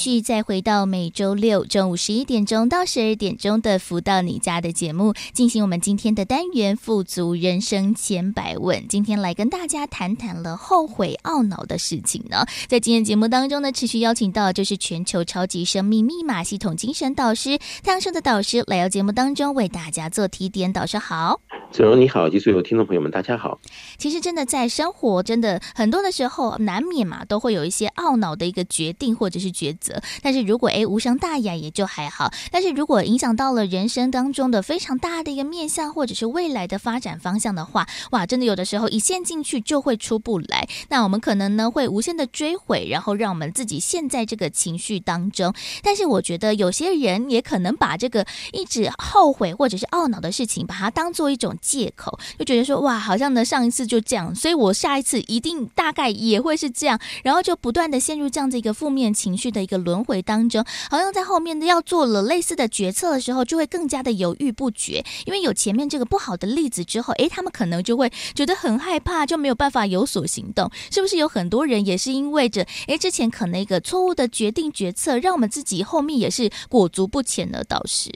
续再回到每周六中午十一点钟到十二点钟的“福到你家”的节目，进行我们今天的单元“富足人生千百问”。今天来跟大家谈谈了后悔懊恼的事情呢。在今天节目当中呢，持续邀请到就是全球超级生命密码系统精神导师太阳盛德导师来到节目当中为大家做提点。导师好，子荣你好，及所有听众朋友们大家好。其实真的在生活，真的很多的时候难免嘛，都会有一些懊恼的一个决定或者是抉择。但是如果诶无伤大雅也就还好，但是如果影响到了人生当中的非常大的一个面向，或者是未来的发展方向的话，哇，真的有的时候一陷进去就会出不来。那我们可能呢会无限的追悔，然后让我们自己陷在这个情绪当中。但是我觉得有些人也可能把这个一直后悔或者是懊恼的事情，把它当做一种借口，就觉得说哇，好像呢上一次就这样，所以我下一次一定大概也会是这样，然后就不断的陷入这样子一个负面情绪的一个轮回当中，好像在后面的要做了类似的决策的时候，就会更加的犹豫不决，因为有前面这个不好的例子之后，诶，他们可能就会觉得很害怕，就没有办法有所行动。是不是有很多人也是因为着，诶，之前可能一个错误的决定决策，让我们自己后面也是裹足不前的导师？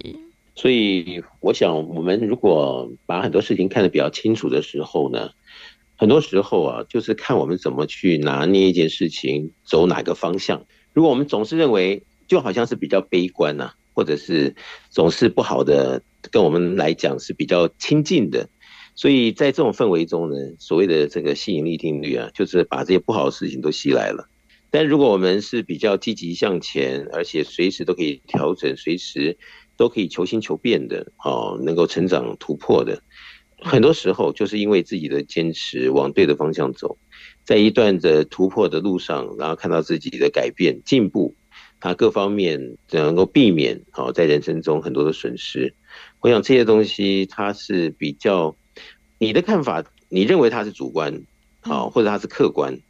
所以，我想我们如果把很多事情看得比较清楚的时候呢，很多时候啊，就是看我们怎么去拿捏一件事情，走哪个方向。如果我们总是认为就好像是比较悲观呐、或者是总是不好的，跟我们来讲是比较亲近的，所以在这种氛围中呢，所谓的这个吸引力定律啊，就是把这些不好的事情都吸来了。但如果我们是比较积极向前，而且随时都可以调整，随时都可以求新求变的，哦，能够成长突破的，很多时候就是因为自己的坚持往对的方向走。在一段的突破的路上，然后看到自己的改变进步，他各方面能够避免好在人生中很多的损失。我想这些东西它是比较你的看法，你认为它是主观，啊或者它是客观，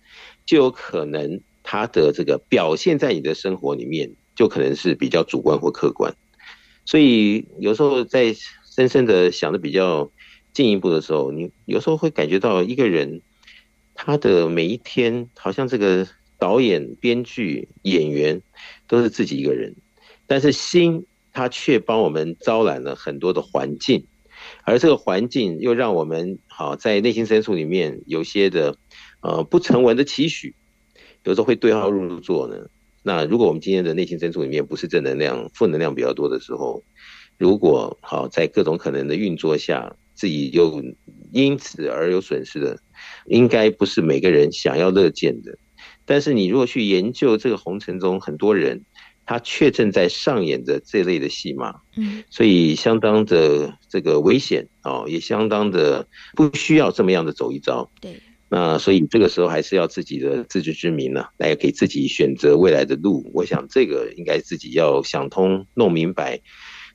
就有可能它的这个表现在你的生活里面就可能是比较主观或客观。所以有时候在深深的想的比较进一步的时候，你有时候会感觉到一个人。他的每一天，好像这个导演、编剧、演员都是自己一个人，但是心他却帮我们招揽了很多的环境，而这个环境又让我们好在内心深处里面有些的呃不成文的期许，有时候会对号入座呢。那如果我们今天的内心深处里面不是正能量、负能量比较多的时候，如果好在各种可能的运作下，自己又因此而有损失的。应该不是每个人想要乐见的，但是你如果去研究这个红尘中很多人，他却正在上演着这类的戏码，嗯，所以相当的这个危险哦，也相当的不需要这么样的走一遭，对，那所以这个时候还是要自己的自知之明呢，来给自己选择未来的路。我想这个应该自己要想通、弄明白，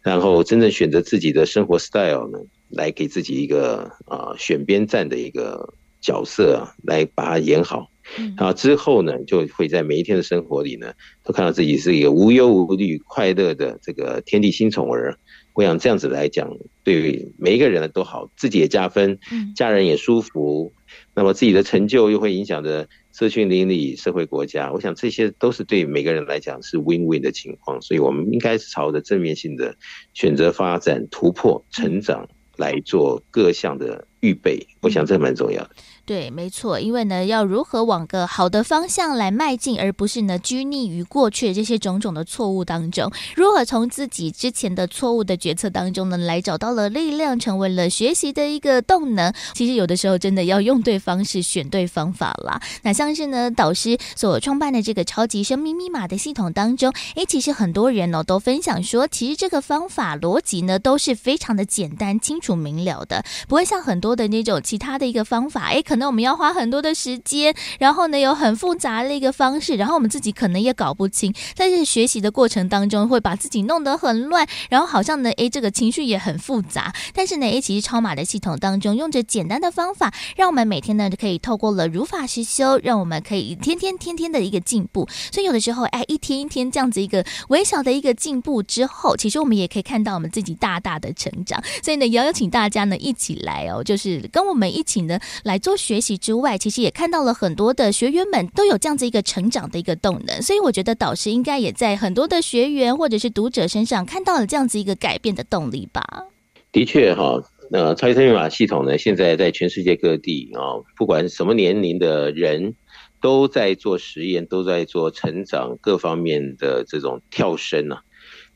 然后真正选择自己的生活 style 呢，来给自己一个啊选边站的一个。角色啊，来把它演好，然后之后呢，就会在每一天的生活里呢，都看到自己是一个无忧无虑、快乐的这个天地新宠儿。我想这样子来讲，对每一个人都好，自己也加分，家人也舒服，那么自己的成就又会影响着社区邻里、社会国家。我想这些都是对每个人来讲是 win-win 的情况，所以我们应该是朝着正面性的选择、发展、突破、成长来做各项的预备。我想这蛮重要的。对，没错，因为呢，要如何往个好的方向来迈进，而不是呢拘泥于过去的这些种种的错误当中，如何从自己之前的错误的决策当中呢，来找到了力量，成为了学习的一个动能。其实有的时候真的要用对方式，选对方法啦。那像是呢导师所创办的这个超级生命密码的系统当中，诶，其实很多人呢、都分享说，其实这个方法逻辑呢都是非常的简单、清楚明了的，不会像很多的那种其他的一个方法，诶，可能我们要花很多的时间，然后呢有很复杂的一个方式，然后我们自己可能也搞不清，在这学习的过程当中会把自己弄得很乱，然后好像呢，诶，这个情绪也很复杂。但是呢，诶，其实超马的系统当中，用着简单的方法，让我们每天呢可以透过了如法实修，让我们可以天天天天的一个进步。所以有的时候，哎，一天一天这样子一个微小的一个进步之后，其实我们也可以看到我们自己大大的成长。所以呢，也要邀请大家呢一起来哦，就是跟我们一起呢来做学习之外，其实也看到了很多的学员们都有这样子一个成长的一个动能。所以我觉得导师应该也在很多的学员或者是读者身上看到了这样子一个改变的动力吧。的确哈，那超级生命密码系统呢，现在在全世界各地啊，不管什么年龄的人，都在做实验，都在做成长各方面的这种跳升啊。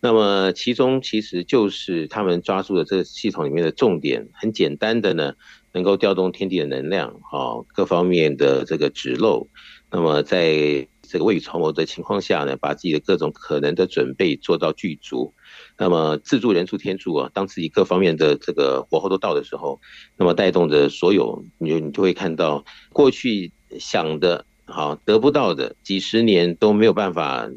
那么其中其实就是他们抓住了这个系统里面的重点，很简单的呢，能够调动天地的能量，哈，各方面的这个指漏。那么在这个未雨绸缪的情况下呢，把自己的各种可能的准备做到具足。那么自助人助天助啊，当自己各方面的这个火候都到的时候，那么带动着所有，你就你就会看到过去想的，好得不到的，几十年都没有办法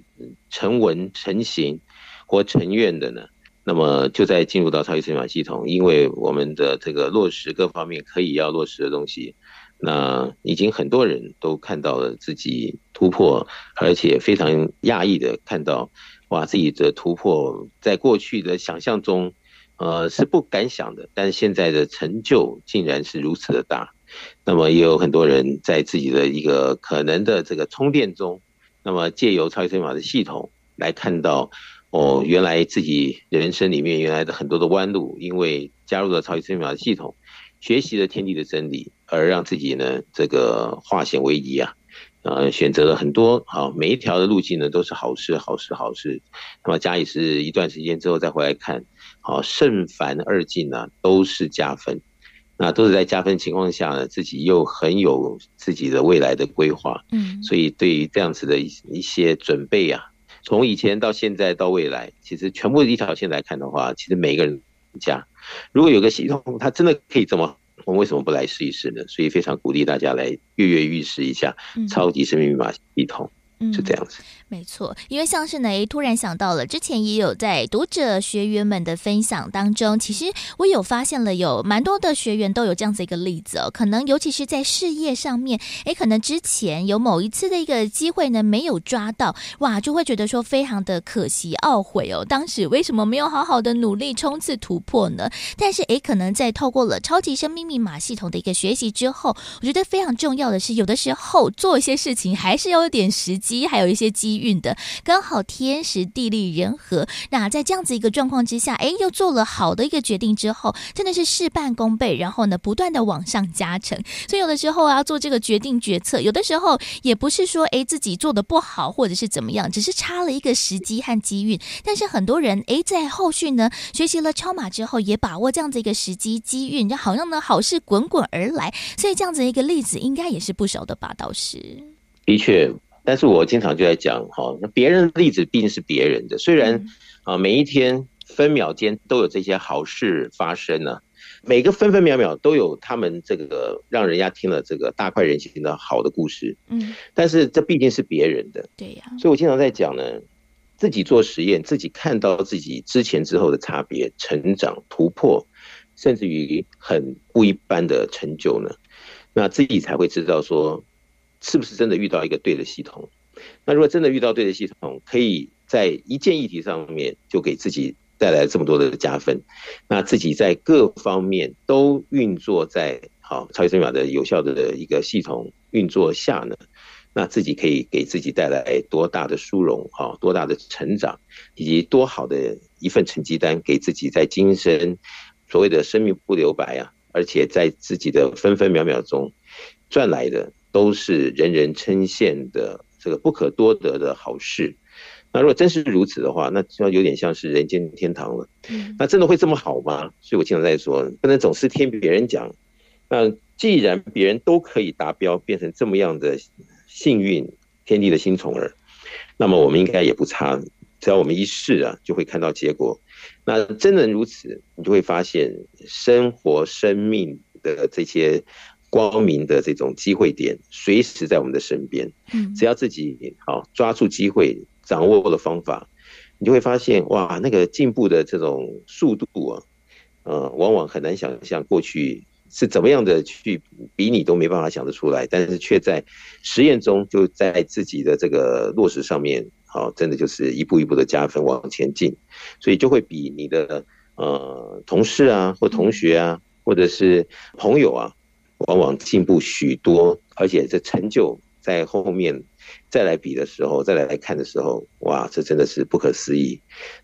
成文成型。或成愿的呢，那么就在进入到超级生命密码系统，因为我们的这个落实各方面可以要落实的东西，那已经很多人都看到了自己突破，而且非常讶异的看到，哇，自己的突破在过去的想象中，呃，是不敢想的，但现在的成就竟然是如此的大，那么也有很多人在自己的一个可能的这个充电中，那么借由超级生命密码的系统来看到。哦，原来自己人生里面原来的很多的弯路，因为加入了超级生命系统，学习了天地的真理，而让自己呢这个化险为夷啊，呃，选择了很多好，每一条的路径呢都是好事，好事，好事。那么加以是一段时间之后再回来看，好，圣凡二境呢都是加分，那都是在加分情况下呢，自己又很有自己的未来的规划，嗯，所以对于这样子的一一些准备啊。从以前到现在到未来，其实全部一条线来看的话，其实每个人家，如果有个系统，它真的可以这么，我们为什么不来试一试呢？所以非常鼓励大家来跃跃欲试一下超级生命密码系统。嗯，是这样子，没错。因为像是呢，突然想到了，之前也有在读者学员们的分享当中，其实我有发现了有蛮多的学员都有这样子一个例子哦。可能尤其是在事业上面，诶，可能之前有某一次的一个机会呢没有抓到，哇，就会觉得说非常的可惜懊悔哦。当时为什么没有好好的努力冲刺突破呢？但是诶，可能在透过了超级生命密码系统的一个学习之后，我觉得非常重要的是，有的时候做一些事情还是要有点时。机还有一些机运的，刚好天时地利人和。那在这样子一个状况之下，哎，又做了好的一个决定之后，真的是事半功倍。然后呢，不断的往上加成。所以有的时候啊，做这个决定决策，有的时候也不是说哎自己做的不好，或者是怎么样，只是差了一个时机和机运。但是很多人哎，在后续呢学习了超码之后，也把握这样子一个时机机运，就好像呢好事滚滚而来。所以这样子一个例子，应该也是不少的吧，导师。的确。但是我经常就在讲，哈，那别人的例子毕竟是别人的，虽然啊，每一天分秒间都有这些好事发生呢，每个分分秒秒都有他们这个让人家听了这个大快人心的好的故事，嗯，但是这毕竟是别人的，对呀，所以我经常在讲呢，自己做实验，自己看到自己之前之后的差别、成长、突破，甚至于很不一般的成就呢，那自己才会知道说。是不是真的遇到一个对的系统？那如果真的遇到对的系统，可以在一件议题上面就给自己带来这么多的加分，那自己在各方面都运作在好超级生命密码的有效的一个系统运作下呢，那自己可以给自己带来多大的殊荣啊，多大的成长，以及多好的一份成绩单，给自己在今生所谓的生命不留白啊，而且在自己的分分秒秒中赚来的。都是人人称羡的这个不可多得的好事。那如果真是如此的话，那就有点像是人间天堂了。那真的会这么好吗？所以我经常在说，不能总是听别人讲。那既然别人都可以达标，变成这么样的幸运，天地的新宠儿，那么我们应该也不差。只要我们一试啊，就会看到结果。那真能如此，你就会发现生活、生命的这些。光明的这种机会点，随时在我们的身边。嗯，只要自己好抓住机会，掌握了方法，你就会发现哇，那个进步的这种速度啊，呃，往往很难想象过去是怎么样的去比你都没办法想得出来，但是却在实验中就在自己的这个落实上面，好，真的就是一步一步的加分往前进，所以就会比你的呃同事啊或同学啊或者是朋友啊，往往进步许多，而且这成就在后面。再来比的时候，再来来看的时候，哇，这真的是不可思议。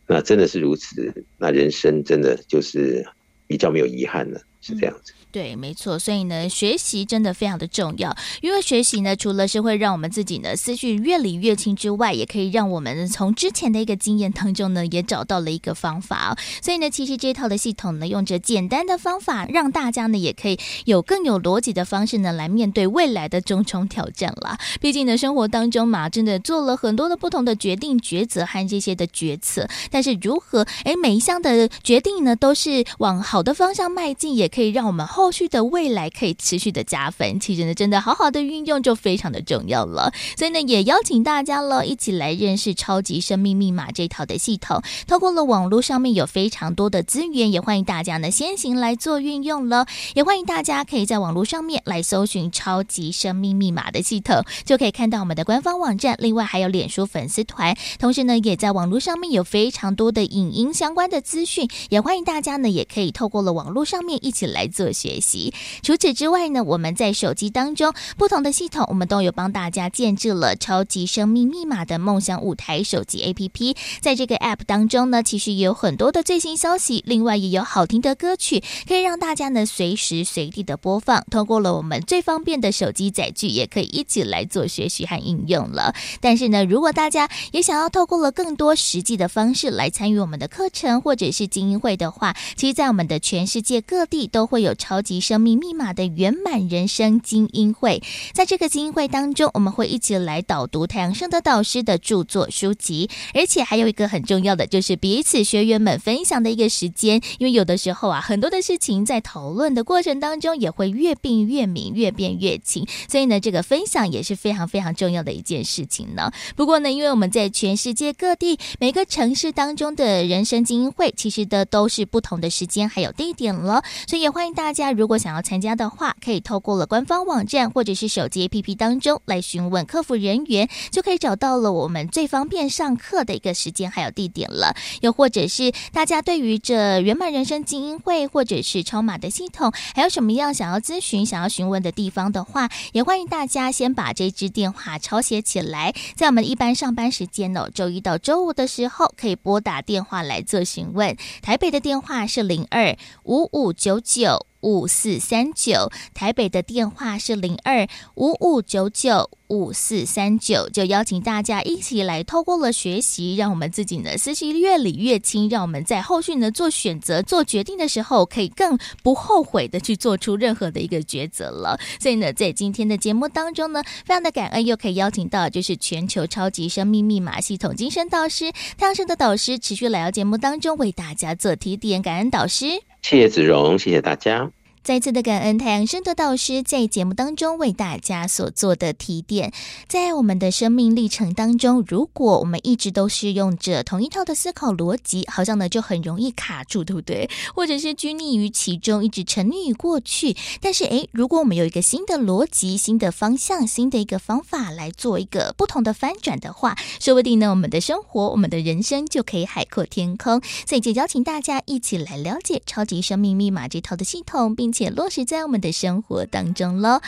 那真的是如此，那人生真的就是比较没有遗憾了，是这样子。对，没错，所以呢，学习真的非常的重要。因为学习呢，除了是会让我们自己呢思绪越理越清之外，也可以让我们从之前的一个经验当中呢，也找到了一个方法。所以呢，其实这套的系统呢，用着简单的方法，让大家呢也可以有更有逻辑的方式呢，来面对未来的种种挑战啦。毕竟呢，生活当中嘛，真的做了很多的不同的决定、抉择和这些的决策。但是如何哎，每一项的决定呢，都是往好的方向迈进，也可以让我们后。后续的未来可以持续的加分，其实呢，真的好好的运用就非常的重要了。所以呢，也邀请大家了，一起来认识超级生命密码这套的系统。透过了网络上面有非常多的资源，也欢迎大家呢先行来做运用了。也欢迎大家可以在网络上面来搜寻超级生命密码的系统，就可以看到我们的官方网站。另外还有脸书粉丝团，同时呢，也在网络上面有非常多的影音相关的资讯，也欢迎大家呢也可以透过了网络上面一起来做学。学习。除此之外呢，我们在手机当中不同的系统，我们都有帮大家建置了超级生命密码的梦想舞台手机 APP。在这个 App 当中呢，其实也有很多的最新消息，另外也有好听的歌曲，可以让大家呢随时随地的播放。通过了我们最方便的手机载具，也可以一起来做学习和应用了。但是呢，如果大家也想要透过了更多实际的方式来参与我们的课程或者是精英会的话，其实，在我们的全世界各地都会有超级生命密码的圆满人生精英会，在这个精英会当中，我们会一起来导读太阳圣德导师的著作书籍，而且还有一个很重要的，就是彼此学员们分享的一个时间。因为有的时候啊，很多的事情在讨论的过程当中，也会越变越明，越变越清。所以呢，这个分享也是非常非常重要的一件事情呢。不过呢，因为我们在全世界各地每个城市当中的人生精英会，其实的都是不同的时间还有地点了，所以也欢迎大家。如果想要参加的话，可以透过了官方网站或者是手机 APP 当中来询问客服人员，就可以找到了我们最方便上课的一个时间还有地点了。又或者是大家对于这圆满人生精英会或者是超码的系统，还有什么样想要咨询、想要询问的地方的话，也欢迎大家先把这支电话抄写起来，在我们一般上班时间哦，周一到周五的时候可以拨打电话来做询问。台北的电话是零二五五九九。五四三九，台北的电话是零二五五九九五四三九，就邀请大家一起来，透过了学习，让我们自己呢思绪越理越清，让我们在后续呢做选择、做决定的时候，可以更不后悔的去做出任何的一个抉择了。所以呢，在今天的节目当中呢，非常的感恩，又可以邀请到就是全球超级生命密码系统精神导师太阳神的导师，持续来到节目当中为大家做提点，感恩导师。谢谢子荣，谢谢大家。再次的感恩太阳升的导师在节目当中为大家所做的提点，在我们的生命历程当中，如果我们一直都是用着同一套的思考逻辑，好像呢就很容易卡住，对不对？或者是拘泥于其中，一直沉溺于过去。但是，诶，如果我们有一个新的逻辑、新的方向、新的一个方法来做一个不同的翻转的话，说不定呢，我们的生活、我们的人生就可以海阔天空。所以，就邀请大家一起来了解超级生命密码这套的系统，并。且落实在我们的生活当中喽。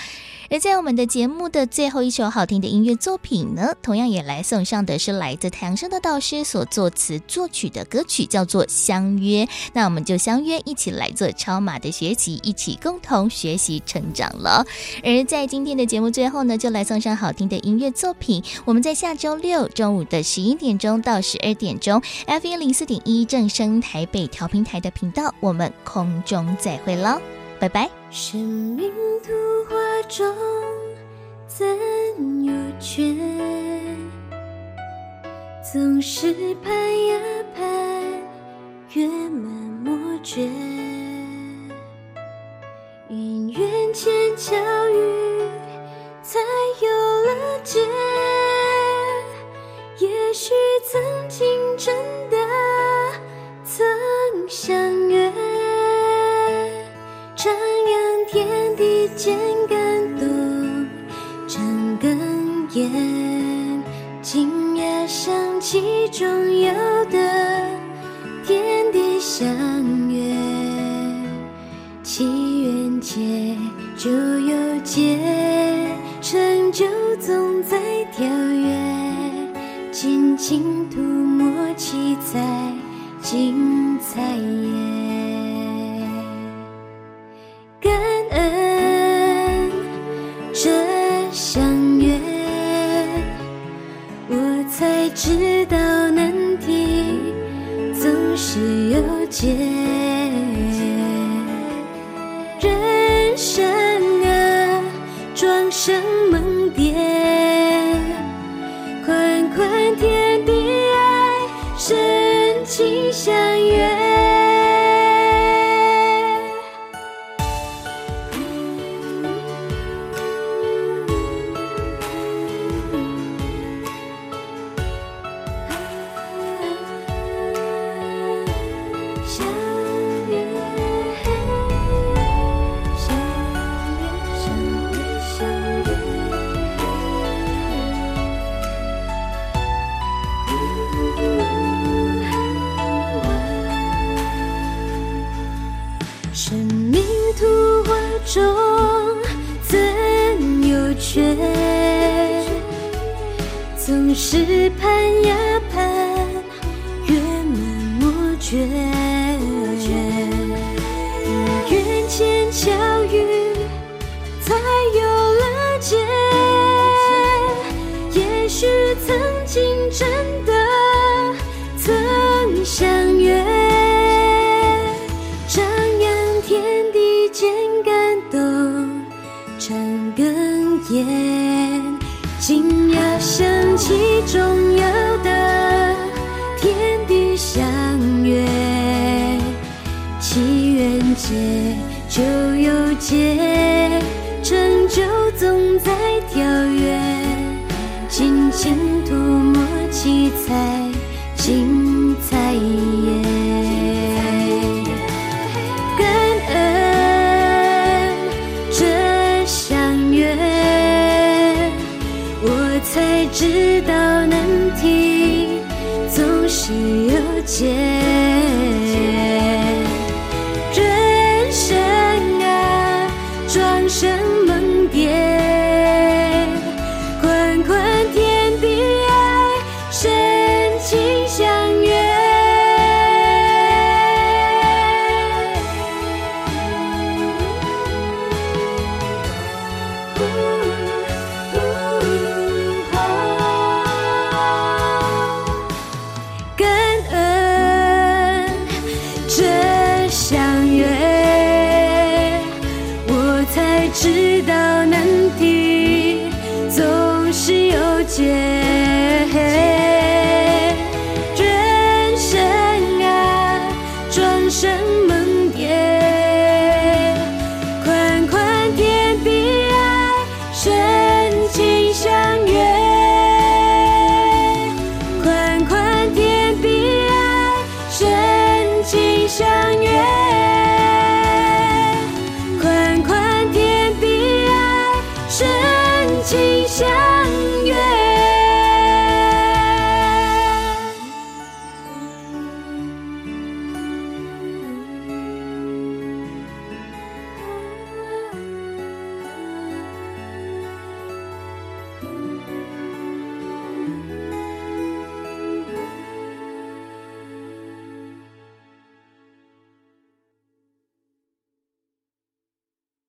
而在我们的节目的最后一首好听的音乐作品呢，同样也来送上的是来自太阳盛德导师所作词作曲的歌曲，叫做《相约》。那我们就相约一起来做超马的学习，一起共同学习成长了。而在今天的节目最后呢，就来送上好听的音乐作品。我们在下周六中午的十一点钟到十二点钟，F 一零四点一正声台北调频台的频道，我们空中再会喽。拜拜。生命图画中怎有缺？总是盼呀盼，月满莫绝。姻缘前巧遇，才有了结。也许曾经真的曾相约。徜徉天地间感动，睁根眼，惊讶想起中有的天地相约，祈愿结就有结，成就总在跳跃，尽情涂抹七彩精彩颜。感恩这相约我才知道难题总是有解